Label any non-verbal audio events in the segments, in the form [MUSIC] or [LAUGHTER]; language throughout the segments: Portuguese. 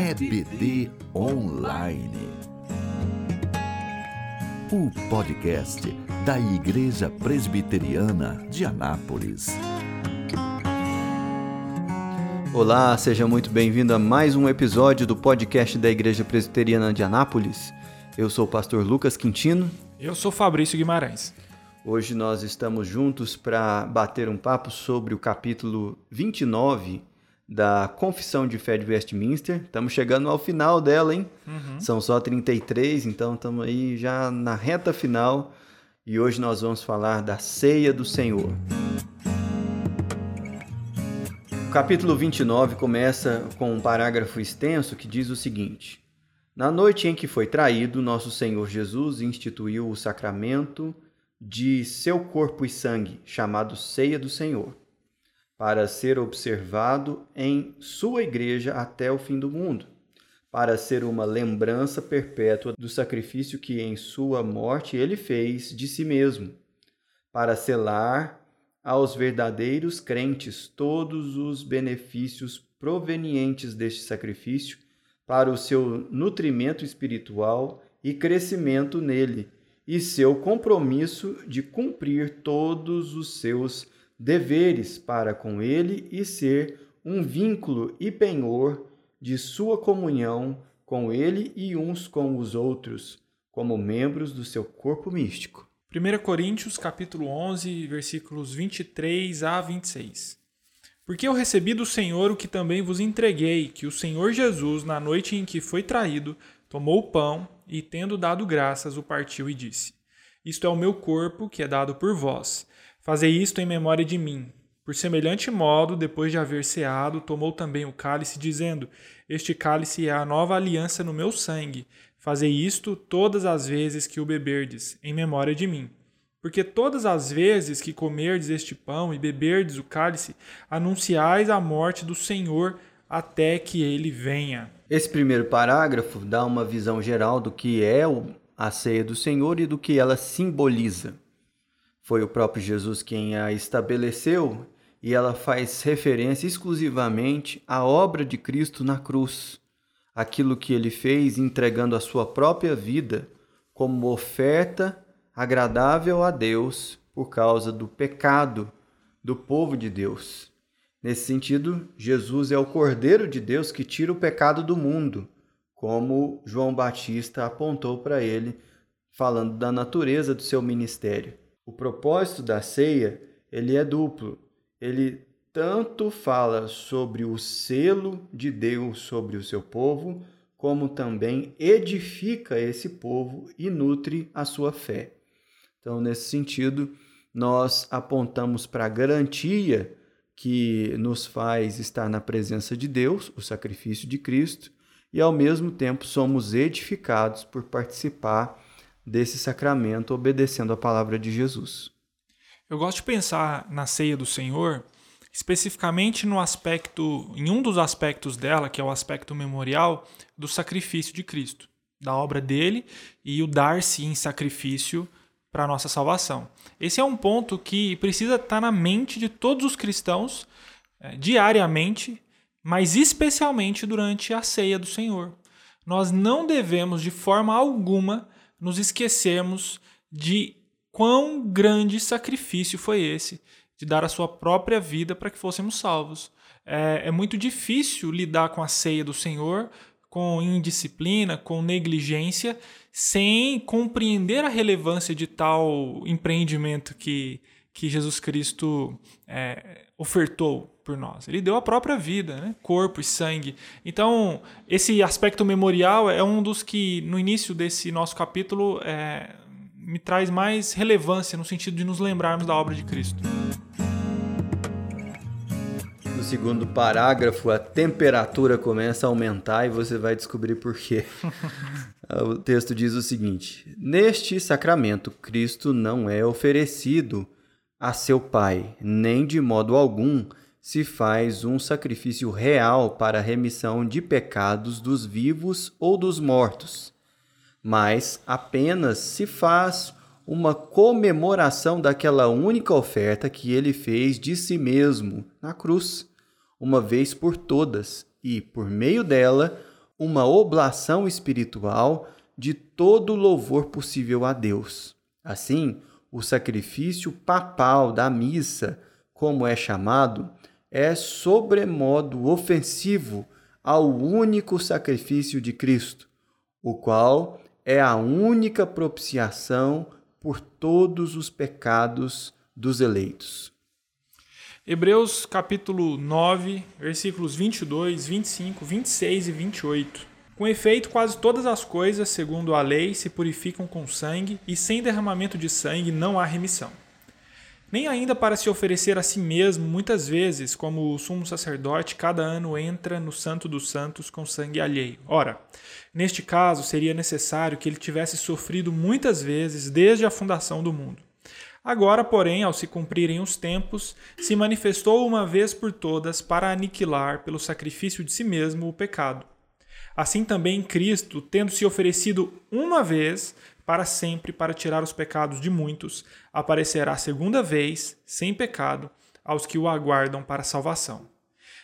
EBD Online. O podcast da Igreja Presbiteriana de Anápolis. Olá, seja muito bem-vindo a mais um episódio do podcast da Igreja Presbiteriana de Anápolis. Eu sou o pastor Lucas Quintino. Eu sou Fabrício Guimarães. Hoje nós estamos juntos para bater um papo sobre o capítulo 29 da Confissão de Fé de Westminster. Estamos chegando ao final dela, hein? Uhum. São só 33, então estamos aí já na reta final. E hoje nós vamos falar da Ceia do Senhor. O capítulo 29 começa com um parágrafo extenso que diz o seguinte: Na noite em que foi traído, nosso Senhor Jesus instituiu o sacramento de seu corpo e sangue, chamado Ceia do Senhor para ser observado em sua igreja até o fim do mundo, para ser uma lembrança perpétua do sacrifício que em sua morte ele fez de si mesmo, para selar aos verdadeiros crentes todos os benefícios provenientes deste sacrifício para o seu nutrimento espiritual e crescimento nele, e seu compromisso de cumprir todos os seus deveres para com ele e ser um vínculo e penhor de sua comunhão com ele e uns com os outros, como membros do seu corpo místico. 1 Coríntios capítulo 11, versículos 23 a 26. Porque eu recebi do Senhor o que também vos entreguei, que o Senhor Jesus, na noite em que foi traído, tomou o pão e, tendo dado graças, o partiu e disse: Isto é o meu corpo, que é dado por vós. Fazei isto em memória de mim. Por semelhante modo, depois de haver ceado, tomou também o cálice, dizendo: Este cálice é a nova aliança no meu sangue. Fazei isto todas as vezes que o beberdes, em memória de mim. Porque todas as vezes que comerdes este pão e beberdes o cálice, anunciais a morte do Senhor até que ele venha. Esse primeiro parágrafo dá uma visão geral do que é a ceia do Senhor e do que ela simboliza. Foi o próprio Jesus quem a estabeleceu e ela faz referência exclusivamente à obra de Cristo na cruz, aquilo que ele fez entregando a sua própria vida como oferta agradável a Deus por causa do pecado do povo de Deus. Nesse sentido, Jesus é o Cordeiro de Deus que tira o pecado do mundo, como João Batista apontou para ele, falando da natureza do seu ministério. O propósito da ceia, ele é duplo. Ele tanto fala sobre o selo de Deus sobre o seu povo, como também edifica esse povo e nutre a sua fé. Então, nesse sentido, nós apontamos para a garantia que nos faz estar na presença de Deus, o sacrifício de Cristo, e ao mesmo tempo somos edificados por participar desse sacramento obedecendo a palavra de Jesus. Eu gosto de pensar na ceia do Senhor especificamente no aspecto, em um dos aspectos dela, que é o aspecto memorial do sacrifício de Cristo, da obra dele e o dar-se em sacrifício para a nossa salvação. Esse é um ponto que precisa estar na mente de todos os cristãos é, diariamente, mas especialmente durante a ceia do Senhor. Nós não devemos, de forma alguma, nos esquecermos de quão grande sacrifício foi esse de dar a sua própria vida para que fôssemos salvos. É, é, muito difícil lidar com a ceia do Senhor com indisciplina, com negligência, sem compreender a relevância de tal empreendimento que, que Jesus Cristo é, ofertou por nós. Ele deu a própria vida, né? corpo e sangue. Então, esse aspecto memorial é um dos que, no início desse nosso capítulo, é, me traz mais relevância no sentido de nos lembrarmos da obra de Cristo. No segundo parágrafo, a temperatura começa a aumentar e você vai descobrir por quê. [LAUGHS] o texto diz o seguinte: Neste sacramento, Cristo não é oferecido a seu Pai, nem de modo algum se faz um sacrifício real para a remissão de pecados dos vivos ou dos mortos, mas apenas se faz uma comemoração daquela única oferta que ele fez de si mesmo na cruz, uma vez por todas, e por meio dela uma oblação espiritual de todo louvor possível a Deus. Assim, o sacrifício papal da missa, como é chamado, é sobremodo ofensivo ao único sacrifício de Cristo, o qual é a única propiciação por todos os pecados dos eleitos. Hebreus capítulo 9, versículos 22, 25, 26 e 28. Com efeito, quase todas as coisas, segundo a lei, se purificam com sangue, e sem derramamento de sangue não há remissão. Nem ainda para se oferecer a si mesmo, muitas vezes, como o sumo sacerdote, cada ano entra no Santo dos Santos com sangue alheio. Ora, neste caso, seria necessário que ele tivesse sofrido muitas vezes desde a fundação do mundo. Agora, porém, ao se cumprirem os tempos, se manifestou uma vez por todas para aniquilar pelo sacrifício de si mesmo o pecado. Assim também Cristo, tendo se oferecido uma vez para sempre para tirar os pecados de muitos, aparecerá segunda vez, sem pecado, aos que o aguardam para salvação.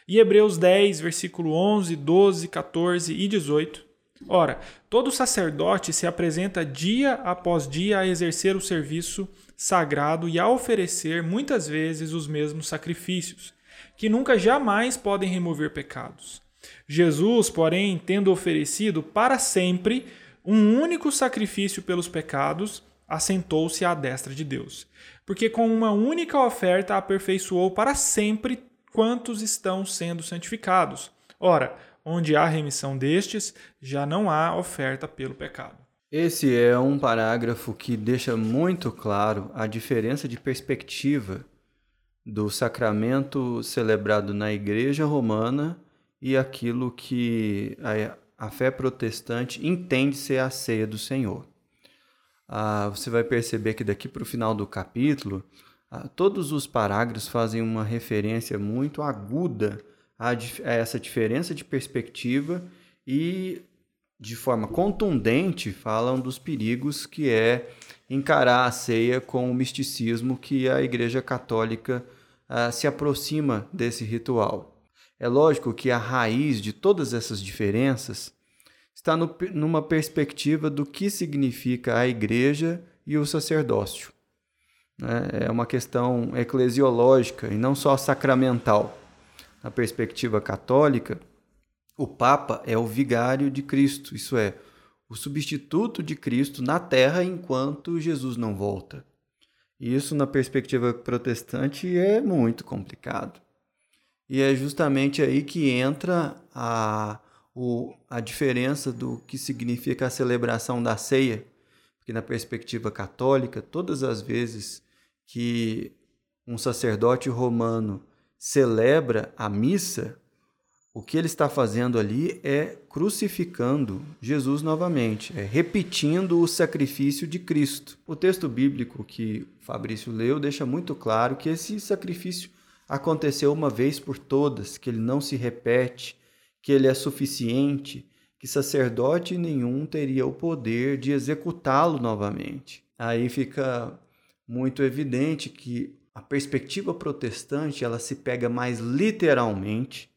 E Hebreus 10, versículo 11, 12, 14 e 18. Ora, todo sacerdote se apresenta dia após dia a exercer o serviço sagrado e a oferecer muitas vezes os mesmos sacrifícios, que nunca jamais podem remover pecados. Jesus, porém, tendo oferecido para sempre um único sacrifício pelos pecados, assentou-se à destra de Deus, porque com uma única oferta aperfeiçoou para sempre quantos estão sendo santificados. Ora, onde há remissão destes, já não há oferta pelo pecado. Esse é um parágrafo que deixa muito claro a diferença de perspectiva do sacramento celebrado na Igreja Romana e aquilo que a, a fé protestante entende ser a ceia do Senhor. Ah, você vai perceber que daqui para o final do capítulo, ah, todos os parágrafos fazem uma referência muito aguda a, a essa diferença de perspectiva e de forma contundente, falam dos perigos que é encarar a ceia com o misticismo que a Igreja Católica uh, se aproxima desse ritual. É lógico que a raiz de todas essas diferenças está no, numa perspectiva do que significa a Igreja e o sacerdócio. Né? É uma questão eclesiológica e não só sacramental. Na perspectiva católica, o Papa é o vigário de Cristo, isso é, o substituto de Cristo na terra enquanto Jesus não volta. Isso, na perspectiva protestante, é muito complicado. E é justamente aí que entra a, o, a diferença do que significa a celebração da ceia. Porque, na perspectiva católica, todas as vezes que um sacerdote romano celebra a missa, o que ele está fazendo ali é crucificando Jesus novamente, é repetindo o sacrifício de Cristo. O texto bíblico que Fabrício leu deixa muito claro que esse sacrifício aconteceu uma vez por todas, que ele não se repete, que ele é suficiente, que sacerdote nenhum teria o poder de executá-lo novamente. Aí fica muito evidente que a perspectiva protestante ela se pega mais literalmente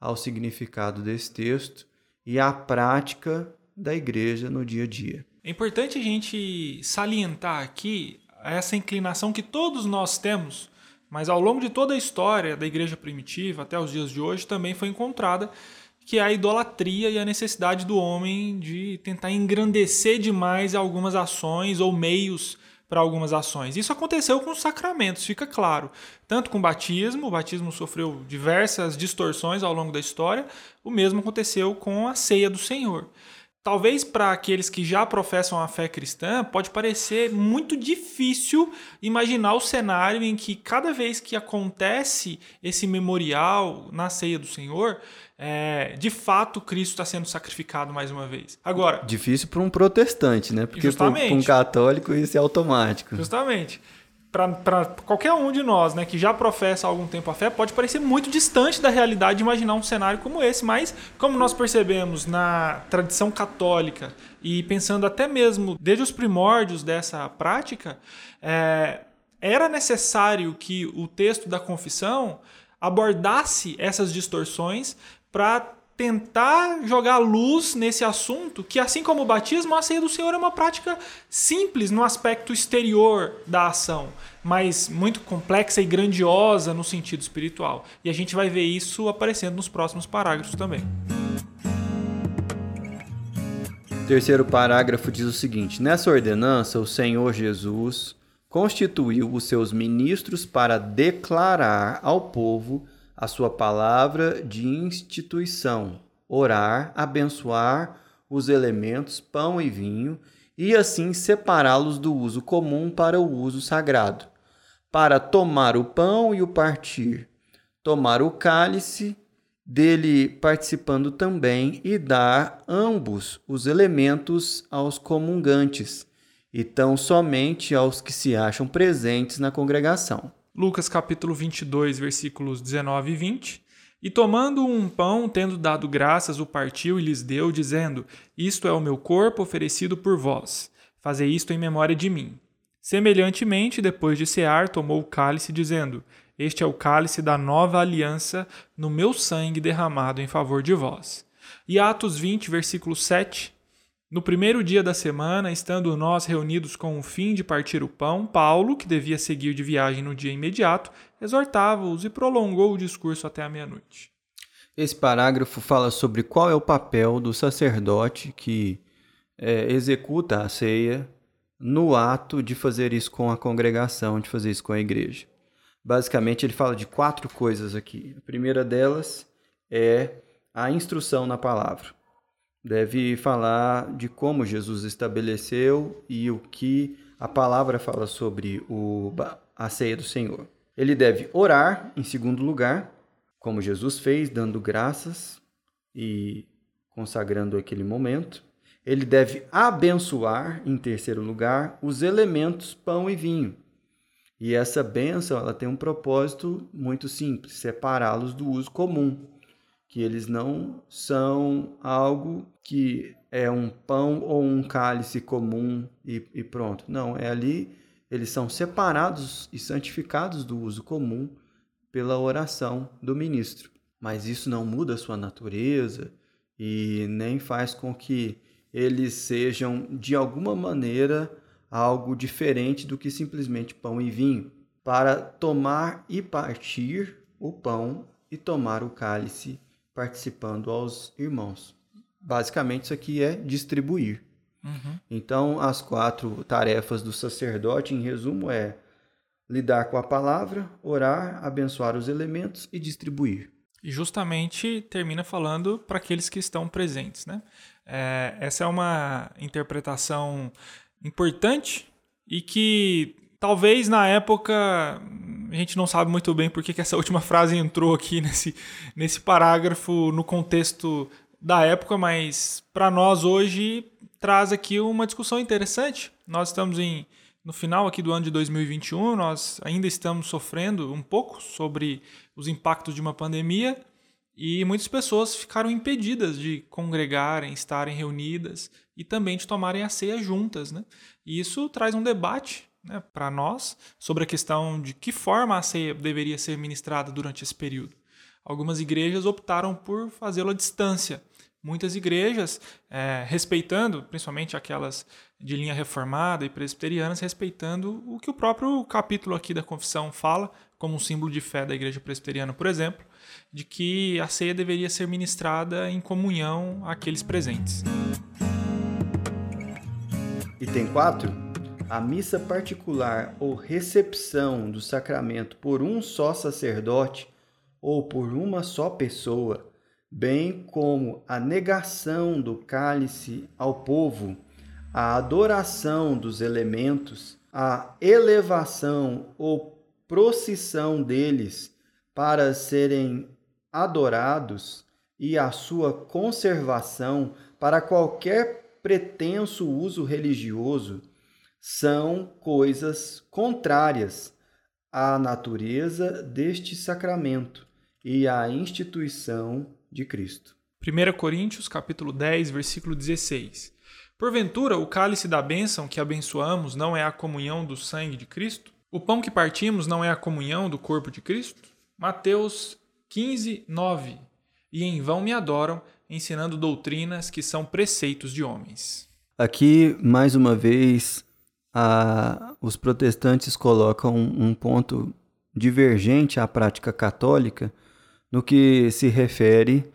ao significado desse texto e à prática da igreja no dia a dia. É importante a gente salientar aqui essa inclinação que todos nós temos, mas ao longo de toda a história da igreja primitiva até os dias de hoje também foi encontrada que é a idolatria e a necessidade do homem de tentar engrandecer demais algumas ações ou meios para algumas ações. Isso aconteceu com os sacramentos, fica claro. Tanto com o batismo, o batismo sofreu diversas distorções ao longo da história, o mesmo aconteceu com a ceia do Senhor. Talvez para aqueles que já professam a fé cristã, pode parecer muito difícil imaginar o cenário em que cada vez que acontece esse memorial na ceia do Senhor, é, de fato Cristo está sendo sacrificado mais uma vez. Agora. Difícil para um protestante, né? Porque para um católico isso é automático. Justamente. Para qualquer um de nós né, que já professa há algum tempo a fé, pode parecer muito distante da realidade imaginar um cenário como esse, mas como nós percebemos na tradição católica e pensando até mesmo desde os primórdios dessa prática, é, era necessário que o texto da confissão abordasse essas distorções para tentar jogar luz nesse assunto, que assim como o batismo, a ceia do Senhor é uma prática simples no aspecto exterior da ação, mas muito complexa e grandiosa no sentido espiritual. E a gente vai ver isso aparecendo nos próximos parágrafos também. O terceiro parágrafo diz o seguinte: Nessa ordenança, o Senhor Jesus constituiu os seus ministros para declarar ao povo a sua palavra de instituição, orar, abençoar os elementos pão e vinho e assim separá-los do uso comum para o uso sagrado, para tomar o pão e o partir, tomar o cálice, dele participando também e dar ambos os elementos aos comungantes, e tão somente aos que se acham presentes na congregação. Lucas capítulo 22, versículos 19 e 20. E tomando um pão, tendo dado graças, o partiu e lhes deu, dizendo: Isto é o meu corpo oferecido por vós. Fazei isto em memória de mim. Semelhantemente, depois de cear, tomou o cálice, dizendo: Este é o cálice da nova aliança no meu sangue derramado em favor de vós. E Atos 20, versículo 7. No primeiro dia da semana, estando nós reunidos com o fim de partir o pão, Paulo, que devia seguir de viagem no dia imediato, exortava-os e prolongou o discurso até a meia-noite. Esse parágrafo fala sobre qual é o papel do sacerdote que é, executa a ceia no ato de fazer isso com a congregação, de fazer isso com a igreja. Basicamente, ele fala de quatro coisas aqui. A primeira delas é a instrução na palavra deve falar de como Jesus estabeleceu e o que a palavra fala sobre o, a ceia do Senhor. Ele deve orar, em segundo lugar, como Jesus fez, dando graças e consagrando aquele momento. Ele deve abençoar, em terceiro lugar, os elementos pão e vinho. E essa bênção ela tem um propósito muito simples: separá-los do uso comum que eles não são algo que é um pão ou um cálice comum e, e, pronto. Não, é ali, eles são separados e santificados do uso comum pela oração do ministro. Mas isso não muda sua natureza e nem faz com que eles sejam, de alguma maneira, algo diferente do que simplesmente pão e vinho. Para tomar e partir o pão e tomar o cálice participando aos irmãos. Basicamente, isso aqui é distribuir. Uhum. Então, as quatro tarefas do sacerdote, em resumo, é lidar com a palavra, orar, abençoar os elementos e distribuir. E justamente termina falando para aqueles que estão presentes. Né? É, essa é uma interpretação importante e que talvez na época a gente não sabe muito bem porque que essa [LAUGHS] última frase entrou aqui nesse, nesse parágrafo no contexto da época, mas para nós hoje traz aqui uma discussão interessante. Nós estamos em, no final aqui do ano de 2021, nós ainda estamos sofrendo um pouco sobre os impactos de uma pandemia e muitas pessoas ficaram impedidas de congregarem, estarem reunidas e também de tomarem a ceia juntas. Né? E isso traz um debate né, para nós sobre a questão de que forma a ceia deveria ser ministrada durante esse período. Algumas igrejas optaram por fazê-lo à distância. Muitas igrejas, é, respeitando, principalmente aquelas de linha reformada e presbiterianas, respeitando o que o próprio capítulo aqui da confissão fala, como um símbolo de fé da igreja presbiteriana, por exemplo, de que a ceia deveria ser ministrada em comunhão àqueles presentes. E tem quatro? A missa particular ou recepção do sacramento por um só sacerdote ou por uma só pessoa, bem como a negação do cálice ao povo, a adoração dos elementos, a elevação ou procissão deles para serem adorados e a sua conservação para qualquer pretenso uso religioso são coisas contrárias à natureza deste sacramento e à instituição de Cristo. 1 Coríntios capítulo 10, versículo 16. Porventura, o cálice da bênção que abençoamos não é a comunhão do sangue de Cristo? O pão que partimos não é a comunhão do corpo de Cristo? Mateus 15, 9. e em vão me adoram, ensinando doutrinas que são preceitos de homens. Aqui, mais uma vez, a, os protestantes colocam um ponto divergente à prática católica no que se refere,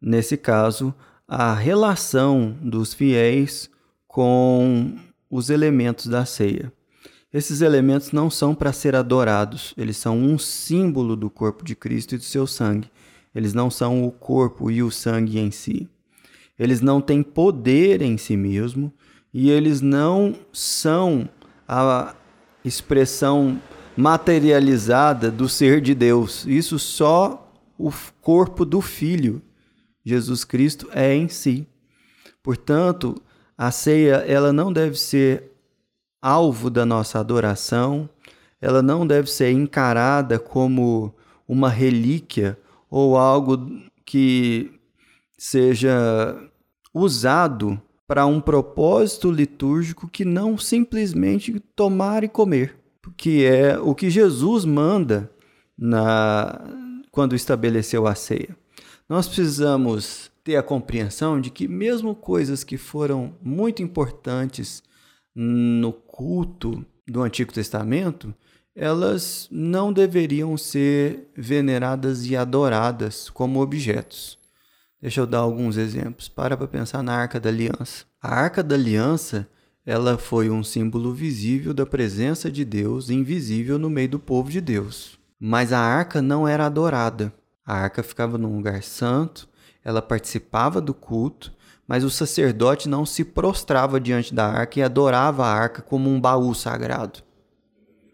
nesse caso, à relação dos fiéis com os elementos da ceia. Esses elementos não são para ser adorados, eles são um símbolo do corpo de Cristo e do seu sangue. Eles não são o corpo e o sangue em si. Eles não têm poder em si mesmo e eles não são a expressão materializada do ser de Deus. Isso só o corpo do Filho, Jesus Cristo, é em si. Portanto, a ceia ela não deve ser alvo da nossa adoração, ela não deve ser encarada como uma relíquia ou algo que seja usado para um propósito litúrgico que não simplesmente tomar e comer, que é o que Jesus manda na quando estabeleceu a ceia. Nós precisamos ter a compreensão de que mesmo coisas que foram muito importantes no culto do Antigo Testamento, elas não deveriam ser veneradas e adoradas como objetos. Deixa eu dar alguns exemplos. Para para pensar na Arca da Aliança. A Arca da Aliança, ela foi um símbolo visível da presença de Deus, invisível no meio do povo de Deus. Mas a Arca não era adorada. A Arca ficava num lugar santo, ela participava do culto, mas o sacerdote não se prostrava diante da arca e adorava a arca como um baú sagrado.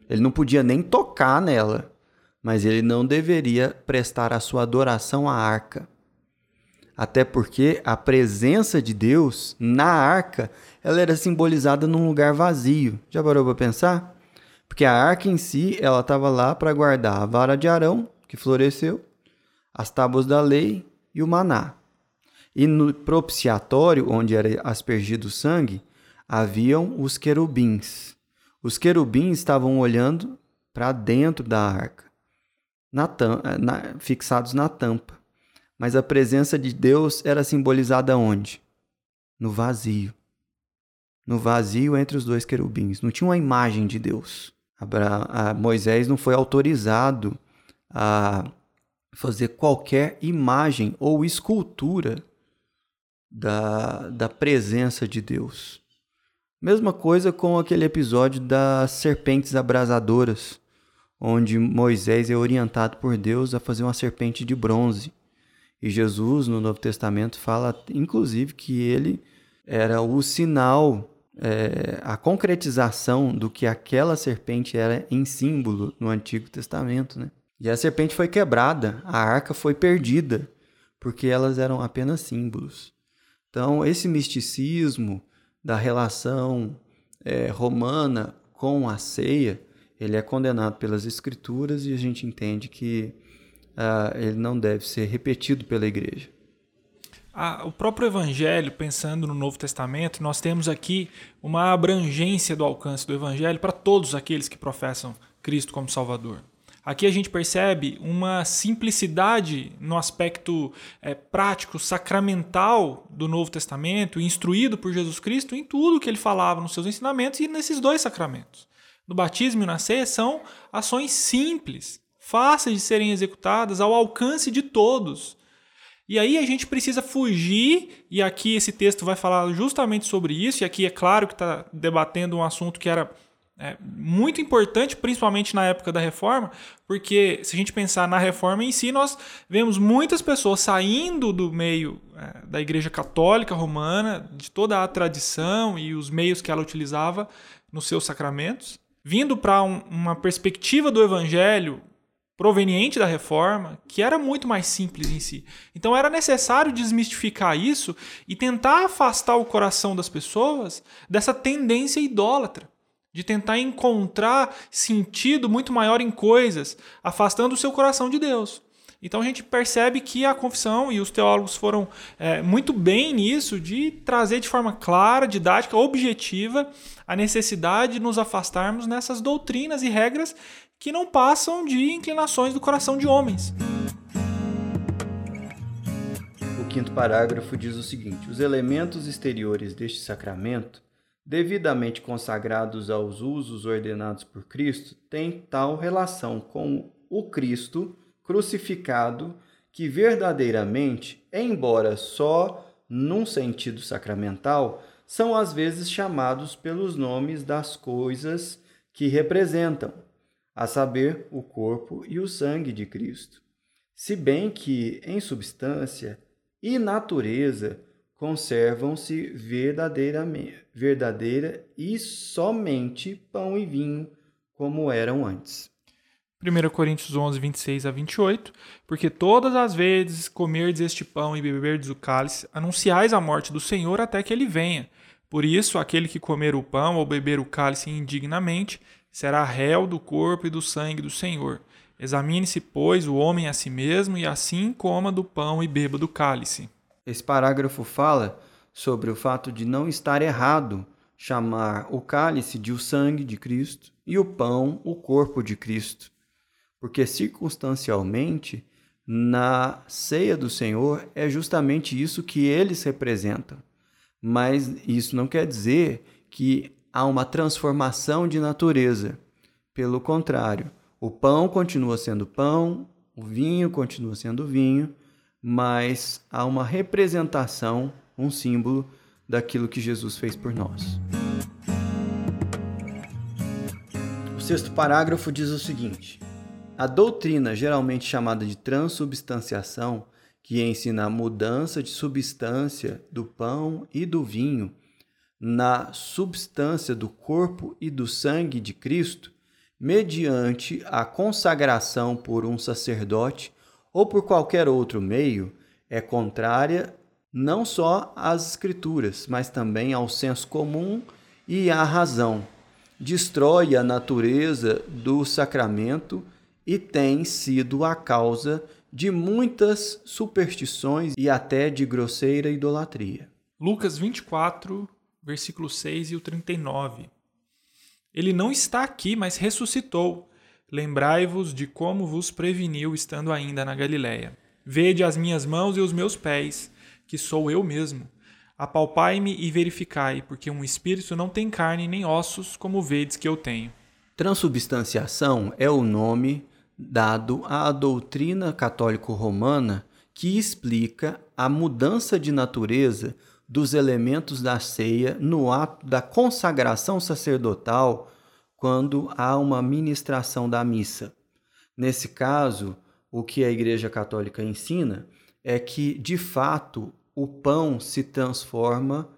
Ele não podia nem tocar nela, mas ele não deveria prestar a sua adoração à arca. Até porque a presença de Deus na arca, ela era simbolizada num lugar vazio. Já parou para pensar? Porque a arca em si, ela estava lá para guardar a vara de Arão, que floresceu, as tábuas da lei e o maná. E no propiciatório, onde era aspergido o sangue, haviam os querubins. Os querubins estavam olhando para dentro da arca, na na, fixados na tampa. Mas a presença de Deus era simbolizada onde? No vazio. No vazio entre os dois querubins. Não tinha uma imagem de Deus. Abra Moisés não foi autorizado a fazer qualquer imagem ou escultura da, da presença de Deus. Mesma coisa com aquele episódio das serpentes abrasadoras, onde Moisés é orientado por Deus a fazer uma serpente de bronze. E Jesus, no Novo Testamento, fala inclusive que ele era o sinal, é, a concretização do que aquela serpente era em símbolo no Antigo Testamento. Né? E a serpente foi quebrada, a arca foi perdida, porque elas eram apenas símbolos. Então, esse misticismo, da relação é, romana com a ceia, ele é condenado pelas escrituras e a gente entende que uh, ele não deve ser repetido pela igreja. Ah, o próprio Evangelho, pensando no Novo Testamento, nós temos aqui uma abrangência do alcance do Evangelho para todos aqueles que professam Cristo como Salvador. Aqui a gente percebe uma simplicidade no aspecto é, prático, sacramental do Novo Testamento, instruído por Jesus Cristo em tudo que ele falava nos seus ensinamentos e nesses dois sacramentos. No batismo e na ceia são ações simples, fáceis de serem executadas, ao alcance de todos. E aí a gente precisa fugir, e aqui esse texto vai falar justamente sobre isso, e aqui é claro que está debatendo um assunto que era é muito importante, principalmente na época da reforma, porque se a gente pensar na reforma em si, nós vemos muitas pessoas saindo do meio é, da Igreja Católica Romana, de toda a tradição e os meios que ela utilizava nos seus sacramentos, vindo para um, uma perspectiva do Evangelho proveniente da reforma, que era muito mais simples em si. Então era necessário desmistificar isso e tentar afastar o coração das pessoas dessa tendência idólatra de tentar encontrar sentido muito maior em coisas, afastando o seu coração de Deus. Então a gente percebe que a confissão e os teólogos foram é, muito bem nisso, de trazer de forma clara, didática, objetiva, a necessidade de nos afastarmos nessas doutrinas e regras que não passam de inclinações do coração de homens. quinto parágrafo diz o seguinte: Os elementos exteriores deste sacramento, devidamente consagrados aos usos ordenados por Cristo, têm tal relação com o Cristo crucificado que verdadeiramente, embora só num sentido sacramental, são às vezes chamados pelos nomes das coisas que representam, a saber, o corpo e o sangue de Cristo. Se bem que, em substância e natureza, conservam-se verdadeira e somente pão e vinho, como eram antes. 1 Coríntios 11, 26 a 28, porque todas as vezes comerdes este pão e beberdes o cálice, anunciais a morte do Senhor até que ele venha. Por isso, aquele que comer o pão ou beber o cálice indignamente, será réu do corpo e do sangue do Senhor. Examine-se, pois, o homem a si mesmo, e assim coma do pão e beba do cálice. Esse parágrafo fala sobre o fato de não estar errado chamar o cálice de o sangue de Cristo e o pão o corpo de Cristo porque circunstancialmente na ceia do Senhor é justamente isso que eles representam. Mas isso não quer dizer que há uma transformação de natureza. Pelo contrário, o pão continua sendo pão, o vinho continua sendo vinho, mas há uma representação, um símbolo daquilo que Jesus fez por nós. O sexto parágrafo diz o seguinte: a doutrina, geralmente chamada de transubstanciação, que ensina a mudança de substância do pão e do vinho na substância do corpo e do sangue de Cristo, mediante a consagração por um sacerdote ou por qualquer outro meio, é contrária não só às Escrituras, mas também ao senso comum e à razão. Destrói a natureza do sacramento e tem sido a causa de muitas superstições e até de grosseira idolatria. Lucas 24, versículo 6 e o 39. Ele não está aqui, mas ressuscitou. Lembrai-vos de como vos preveniu estando ainda na Galiléia. Vede as minhas mãos e os meus pés, que sou eu mesmo. Apalpai-me e verificai, porque um espírito não tem carne nem ossos, como vedes que eu tenho. Transubstanciação é o nome dado à doutrina católico-romana que explica a mudança de natureza dos elementos da ceia no ato da consagração sacerdotal quando há uma ministração da missa. Nesse caso, o que a Igreja Católica ensina é que, de fato, o pão se transforma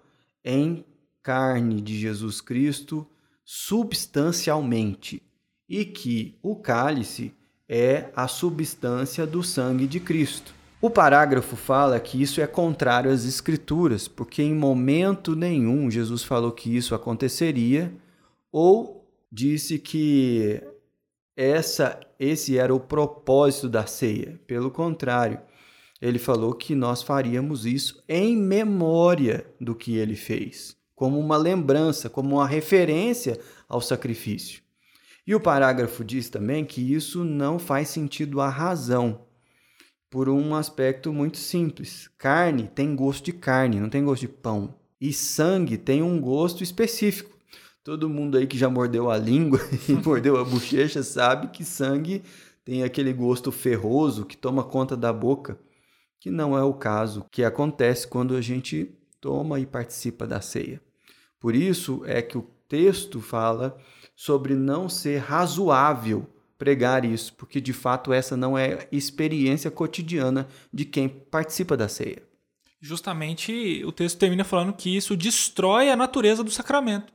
em carne de Jesus Cristo substancialmente e que o cálice é a substância do sangue de Cristo. O parágrafo fala que isso é contrário às Escrituras, porque em momento nenhum Jesus falou que isso aconteceria ou disse que essa, esse era o propósito da ceia. Pelo contrário, ele falou que nós faríamos isso em memória do que ele fez, como uma lembrança, como uma referência ao sacrifício. E o parágrafo diz também que isso não faz sentido à razão, por um aspecto muito simples. Carne tem gosto de carne, não tem gosto de pão. E sangue tem um gosto específico. Todo mundo aí que já mordeu a língua [LAUGHS] e mordeu a bochecha sabe que sangue tem aquele gosto ferroso que toma conta da boca, que não é o caso que acontece quando a gente toma e participa da ceia. Por isso é que o texto fala sobre não ser razoável pregar isso, porque de fato essa não é experiência cotidiana de quem participa da ceia. Justamente o texto termina falando que isso destrói a natureza do sacramento.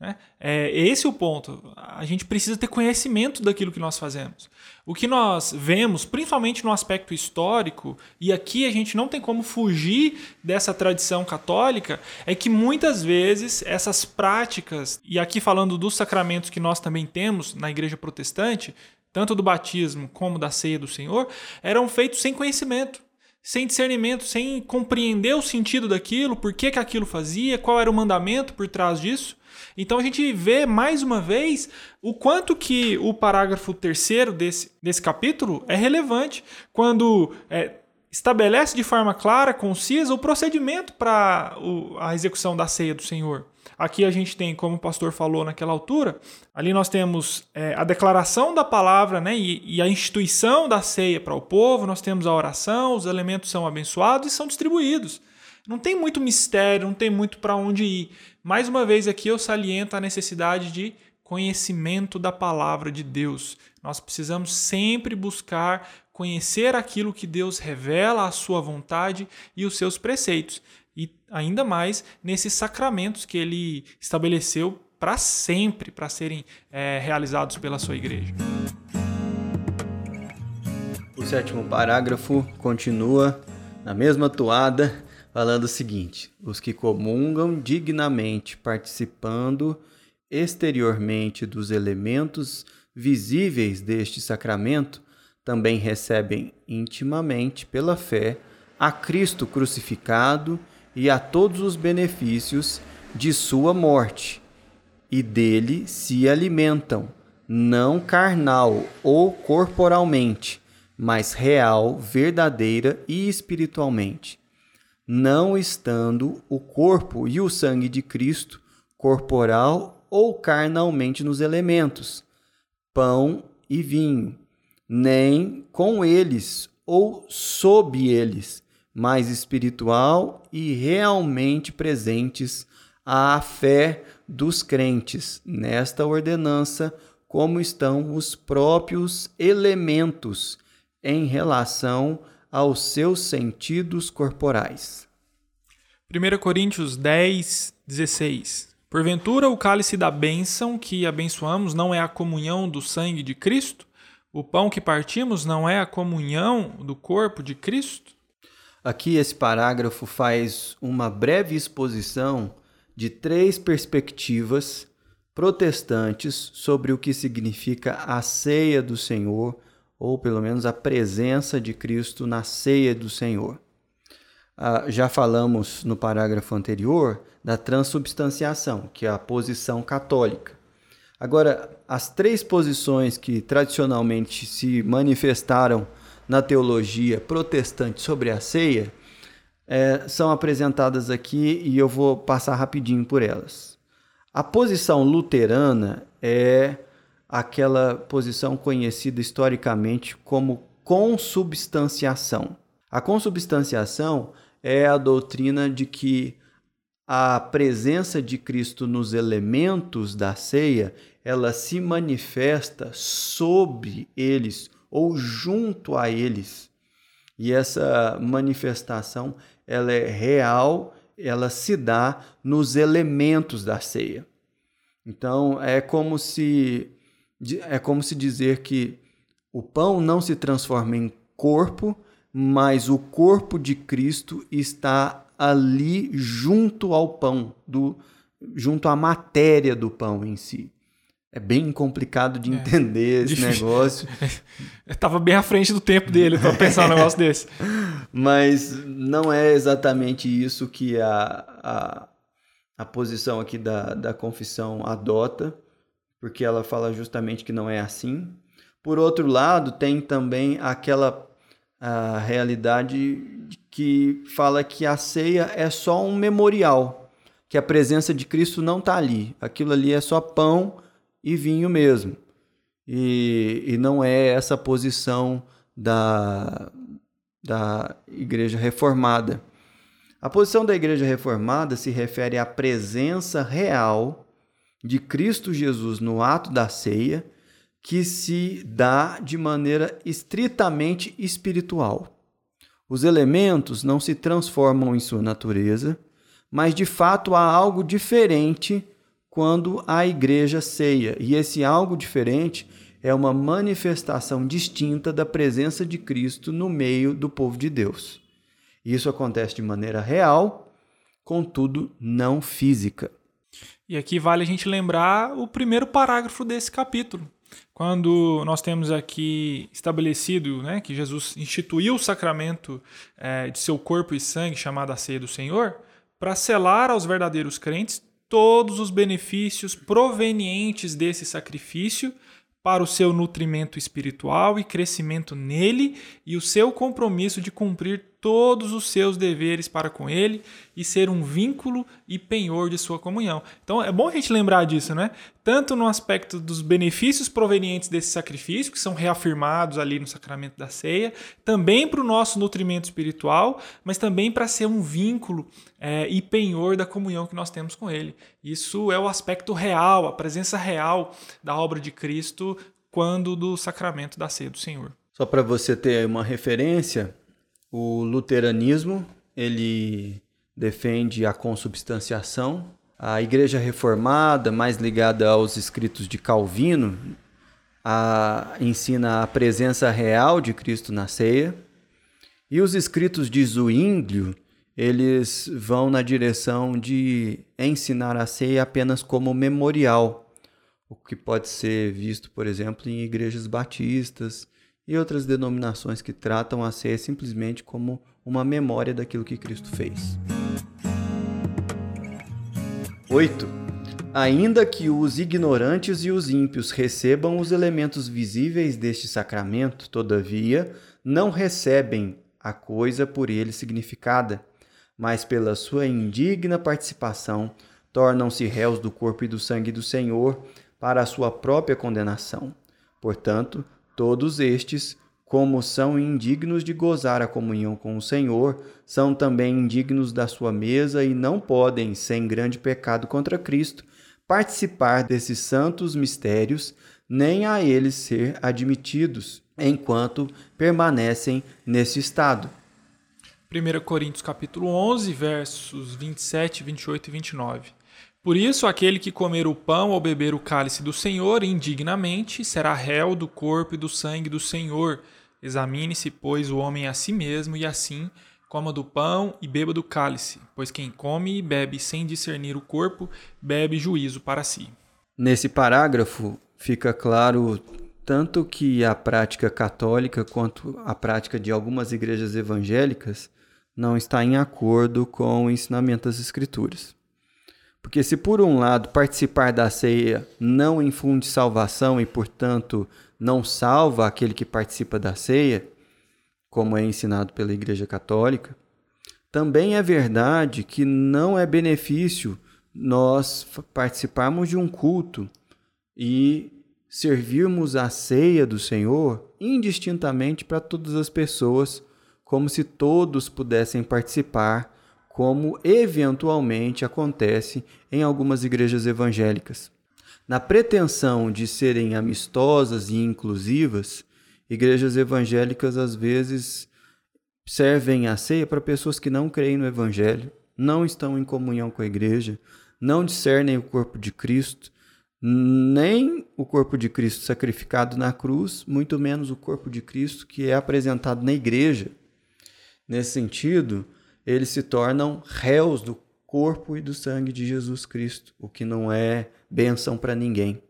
Né? É esse é o ponto. A gente precisa ter conhecimento daquilo que nós fazemos. O que nós vemos, principalmente no aspecto histórico, e aqui a gente não tem como fugir dessa tradição católica, é que muitas vezes essas práticas, e aqui falando dos sacramentos que nós também temos na igreja protestante, tanto do batismo como da ceia do Senhor, eram feitos sem conhecimento sem discernimento, sem compreender o sentido daquilo, por que, que aquilo fazia, qual era o mandamento por trás disso. Então a gente vê mais uma vez o quanto que o parágrafo terceiro desse, desse capítulo é relevante quando é, estabelece de forma clara, concisa, o procedimento para a execução da ceia do Senhor. Aqui a gente tem, como o pastor falou naquela altura, ali nós temos é, a declaração da palavra né, e, e a instituição da ceia para o povo, nós temos a oração, os elementos são abençoados e são distribuídos. Não tem muito mistério, não tem muito para onde ir. Mais uma vez aqui eu saliento a necessidade de conhecimento da palavra de Deus. Nós precisamos sempre buscar conhecer aquilo que Deus revela, a sua vontade e os seus preceitos. Ainda mais nesses sacramentos que ele estabeleceu para sempre, para serem é, realizados pela sua igreja. O sétimo parágrafo continua na mesma toada, falando o seguinte: os que comungam dignamente, participando exteriormente dos elementos visíveis deste sacramento, também recebem intimamente, pela fé, a Cristo crucificado e a todos os benefícios de sua morte, e dele se alimentam, não carnal ou corporalmente, mas real, verdadeira e espiritualmente, não estando o corpo e o sangue de Cristo corporal ou carnalmente nos elementos, pão e vinho, nem com eles ou sob eles, mas espiritual e realmente presentes à fé dos crentes nesta ordenança, como estão os próprios elementos em relação aos seus sentidos corporais. 1 Coríntios 10, 16. Porventura, o cálice da bênção que abençoamos não é a comunhão do sangue de Cristo? O pão que partimos não é a comunhão do corpo de Cristo? Aqui esse parágrafo faz uma breve exposição de três perspectivas protestantes sobre o que significa a ceia do Senhor, ou pelo menos a presença de Cristo na ceia do Senhor. Ah, já falamos no parágrafo anterior da transubstanciação, que é a posição católica. Agora, as três posições que tradicionalmente se manifestaram na teologia protestante sobre a ceia é, são apresentadas aqui e eu vou passar rapidinho por elas. A posição luterana é aquela posição conhecida historicamente como consubstanciação. A consubstanciação é a doutrina de que a presença de Cristo nos elementos da ceia, ela se manifesta sobre eles ou junto a eles. E essa manifestação, ela é real, ela se dá nos elementos da ceia. Então, é como se é como se dizer que o pão não se transforma em corpo, mas o corpo de Cristo está ali junto ao pão, do, junto à matéria do pão em si. É bem complicado de é, entender é, esse difícil. negócio. [LAUGHS] Estava bem à frente do tempo dele para pensar um negócio desse. [LAUGHS] Mas não é exatamente isso que a, a, a posição aqui da, da confissão adota, porque ela fala justamente que não é assim. Por outro lado, tem também aquela a realidade que fala que a ceia é só um memorial, que a presença de Cristo não está ali. Aquilo ali é só pão e vinho mesmo. E, e não é essa posição da, da Igreja Reformada. A posição da Igreja Reformada se refere à presença real de Cristo Jesus no ato da ceia que se dá de maneira estritamente espiritual. Os elementos não se transformam em sua natureza, mas de fato há algo diferente quando a igreja ceia, e esse algo diferente é uma manifestação distinta da presença de Cristo no meio do povo de Deus. Isso acontece de maneira real, contudo não física. E aqui vale a gente lembrar o primeiro parágrafo desse capítulo, quando nós temos aqui estabelecido né, que Jesus instituiu o sacramento é, de seu corpo e sangue, chamado a ceia do Senhor, para selar aos verdadeiros crentes todos os benefícios provenientes desse sacrifício para o seu nutrimento espiritual e crescimento nele e o seu compromisso de cumprir todos os seus deveres para com ele e ser um vínculo e penhor de sua comunhão. Então é bom a gente lembrar disso, né? Tanto no aspecto dos benefícios provenientes desse sacrifício, que são reafirmados ali no sacramento da ceia, também para o nosso nutrimento espiritual, mas também para ser um vínculo é, e penhor da comunhão que nós temos com ele. Isso é o aspecto real, a presença real da obra de Cristo quando do sacramento da ceia do Senhor. Só para você ter uma referência, o luteranismo, ele defende a consubstanciação. A Igreja Reformada, mais ligada aos escritos de Calvino, a, ensina a presença real de Cristo na ceia. E os escritos de Zwinglio, eles vão na direção de ensinar a ceia apenas como memorial, o que pode ser visto, por exemplo, em igrejas batistas, e outras denominações que tratam a ceia simplesmente como uma memória daquilo que Cristo fez. 8. Ainda que os ignorantes e os ímpios recebam os elementos visíveis deste sacramento, todavia, não recebem a coisa por ele significada, mas pela sua indigna participação tornam-se réus do corpo e do sangue do Senhor para a sua própria condenação. Portanto, Todos estes, como são indignos de gozar a comunhão com o Senhor, são também indignos da sua mesa e não podem, sem grande pecado contra Cristo, participar desses santos mistérios, nem a eles ser admitidos, enquanto permanecem nesse estado. 1 Coríntios capítulo 11, versos 27, 28 e 29. Por isso, aquele que comer o pão ou beber o cálice do Senhor indignamente será réu do corpo e do sangue do Senhor. Examine-se, pois, o homem a si mesmo, e assim coma do pão e beba do cálice, pois quem come e bebe sem discernir o corpo, bebe juízo para si. Nesse parágrafo fica claro tanto que a prática católica quanto a prática de algumas igrejas evangélicas não está em acordo com o ensinamento das Escrituras. Porque se por um lado participar da ceia não infunde salvação e, portanto, não salva aquele que participa da ceia, como é ensinado pela Igreja Católica, também é verdade que não é benefício nós participarmos de um culto e servirmos a ceia do Senhor indistintamente para todas as pessoas, como se todos pudessem participar como eventualmente acontece em algumas igrejas evangélicas. Na pretensão de serem amistosas e inclusivas, igrejas evangélicas às vezes servem a ceia para pessoas que não creem no evangelho, não estão em comunhão com a igreja, não discernem o corpo de Cristo, nem o corpo de Cristo sacrificado na cruz, muito menos o corpo de Cristo que é apresentado na igreja. Nesse sentido, eles se tornam réus do corpo e do sangue de Jesus Cristo, o que não é benção para ninguém.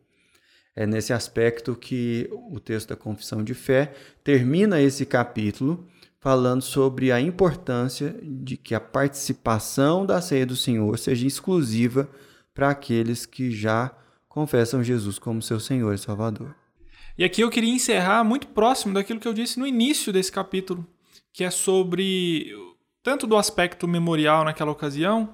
É nesse aspecto que o texto da Confissão de Fé termina esse capítulo falando sobre a importância de que a participação da ceia do Senhor seja exclusiva para aqueles que já confessam Jesus como seu Senhor e Salvador. E aqui eu queria encerrar muito próximo daquilo que eu disse no início desse capítulo, que é sobre tanto do aspecto memorial naquela ocasião,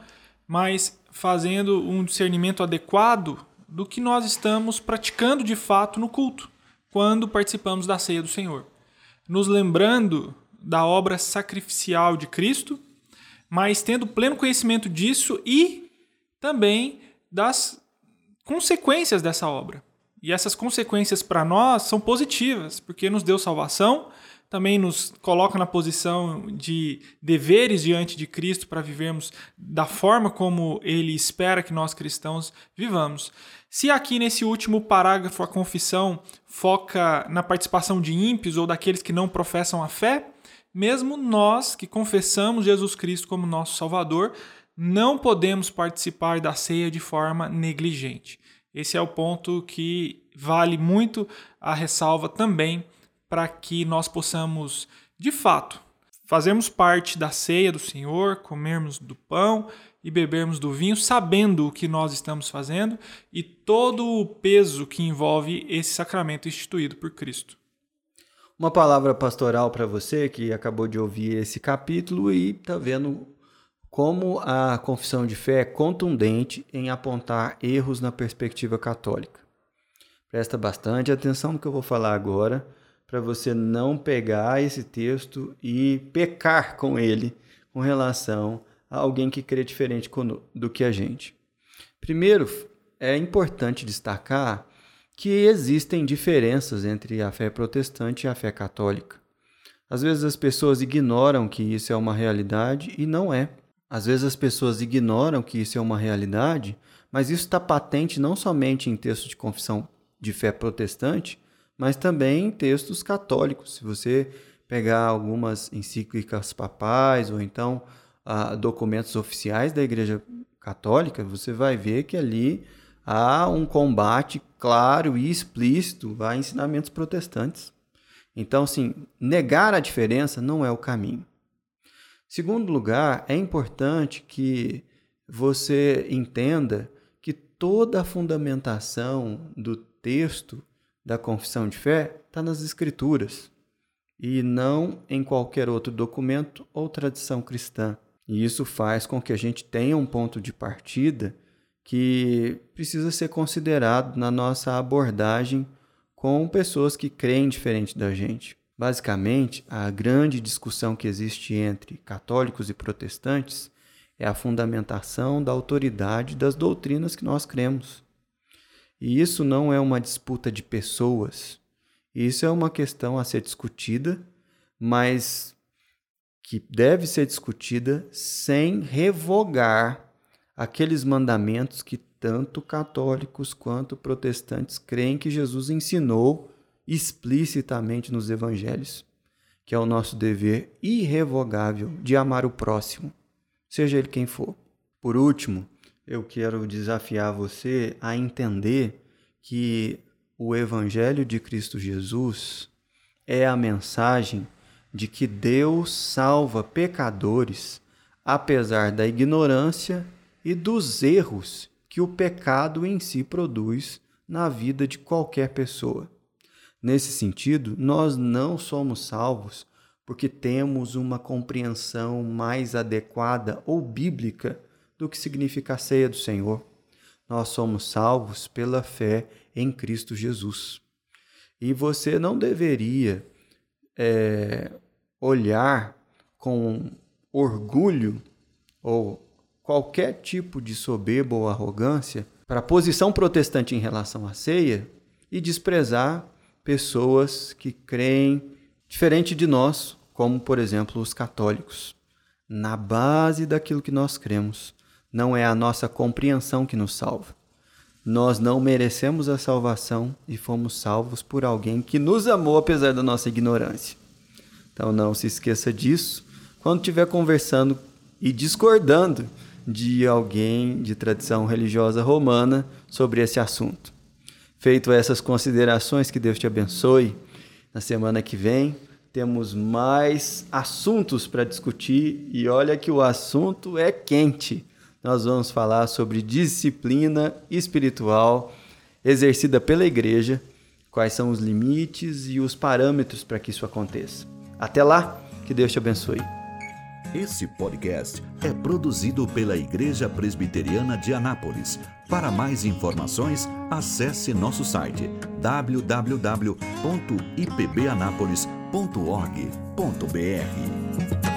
mas fazendo um discernimento adequado do que nós estamos praticando de fato no culto, quando participamos da ceia do Senhor. Nos lembrando da obra sacrificial de Cristo, mas tendo pleno conhecimento disso e também das consequências dessa obra. E essas consequências para nós são positivas, porque nos deu salvação, também nos coloca na posição de deveres diante de Cristo para vivermos da forma como ele espera que nós cristãos vivamos. Se aqui nesse último parágrafo a confissão foca na participação de ímpios ou daqueles que não professam a fé, mesmo nós que confessamos Jesus Cristo como nosso Salvador, não podemos participar da ceia de forma negligente. Esse é o ponto que vale muito a ressalva também para que nós possamos, de fato, fazermos parte da ceia do Senhor, comermos do pão e bebermos do vinho, sabendo o que nós estamos fazendo e todo o peso que envolve esse sacramento instituído por Cristo. Uma palavra pastoral para você que acabou de ouvir esse capítulo e está vendo como a confissão de fé é contundente em apontar erros na perspectiva católica. Presta bastante atenção no que eu vou falar agora, para você não pegar esse texto e pecar com ele com relação a alguém que crê diferente do que a gente. Primeiro, é importante destacar que existem diferenças entre a fé protestante e a fé católica. Às vezes as pessoas ignoram que isso é uma realidade e não é. Às vezes as pessoas ignoram que isso é uma realidade, mas isso está patente não somente em textos de confissão de fé protestante, mas também textos católicos. Se você pegar algumas encíclicas papais ou então ah, documentos oficiais da Igreja Católica, você vai ver que ali há um combate claro e explícito a ensinamentos protestantes. Então, assim, negar a diferença não é o caminho. Segundo lugar, é importante que você entenda que toda a fundamentação do texto da confissão de fé está nas Escrituras e não em qualquer outro documento ou tradição cristã. E isso faz com que a gente tenha um ponto de partida que precisa ser considerado na nossa abordagem com pessoas que creem diferente da gente. Basicamente, a grande discussão que existe entre católicos e protestantes é a fundamentação da autoridade das doutrinas que nós cremos. E isso não é uma disputa de pessoas, isso é uma questão a ser discutida, mas que deve ser discutida sem revogar aqueles mandamentos que tanto católicos quanto protestantes creem que Jesus ensinou explicitamente nos evangelhos, que é o nosso dever irrevogável de amar o próximo, seja ele quem for. Por último, eu quero desafiar você a entender que o evangelho de Cristo Jesus é a mensagem de que Deus salva pecadores apesar da ignorância e dos erros que o pecado em si produz na vida de qualquer pessoa. Nesse sentido, nós não somos salvos porque temos uma compreensão mais adequada ou bíblica do que significa a ceia do Senhor. Nós somos salvos pela fé em Cristo Jesus. E você não deveria é, olhar com orgulho ou qualquer tipo de soberba ou arrogância para a posição protestante em relação à ceia e desprezar pessoas que creem diferente de nós, como por exemplo os católicos. Na base daquilo que nós cremos, não é a nossa compreensão que nos salva. Nós não merecemos a salvação e fomos salvos por alguém que nos amou apesar da nossa ignorância. Então não se esqueça disso quando estiver conversando e discordando de alguém de tradição religiosa romana sobre esse assunto. Feito essas considerações, que Deus te abençoe. Na semana que vem temos mais assuntos para discutir e olha que o assunto é quente. Nós vamos falar sobre disciplina espiritual exercida pela igreja, quais são os limites e os parâmetros para que isso aconteça. Até lá, que Deus te abençoe. Esse podcast é produzido pela Igreja Presbiteriana de Anápolis. Para mais informações, acesse nosso site www.ipbanápolis.org.br.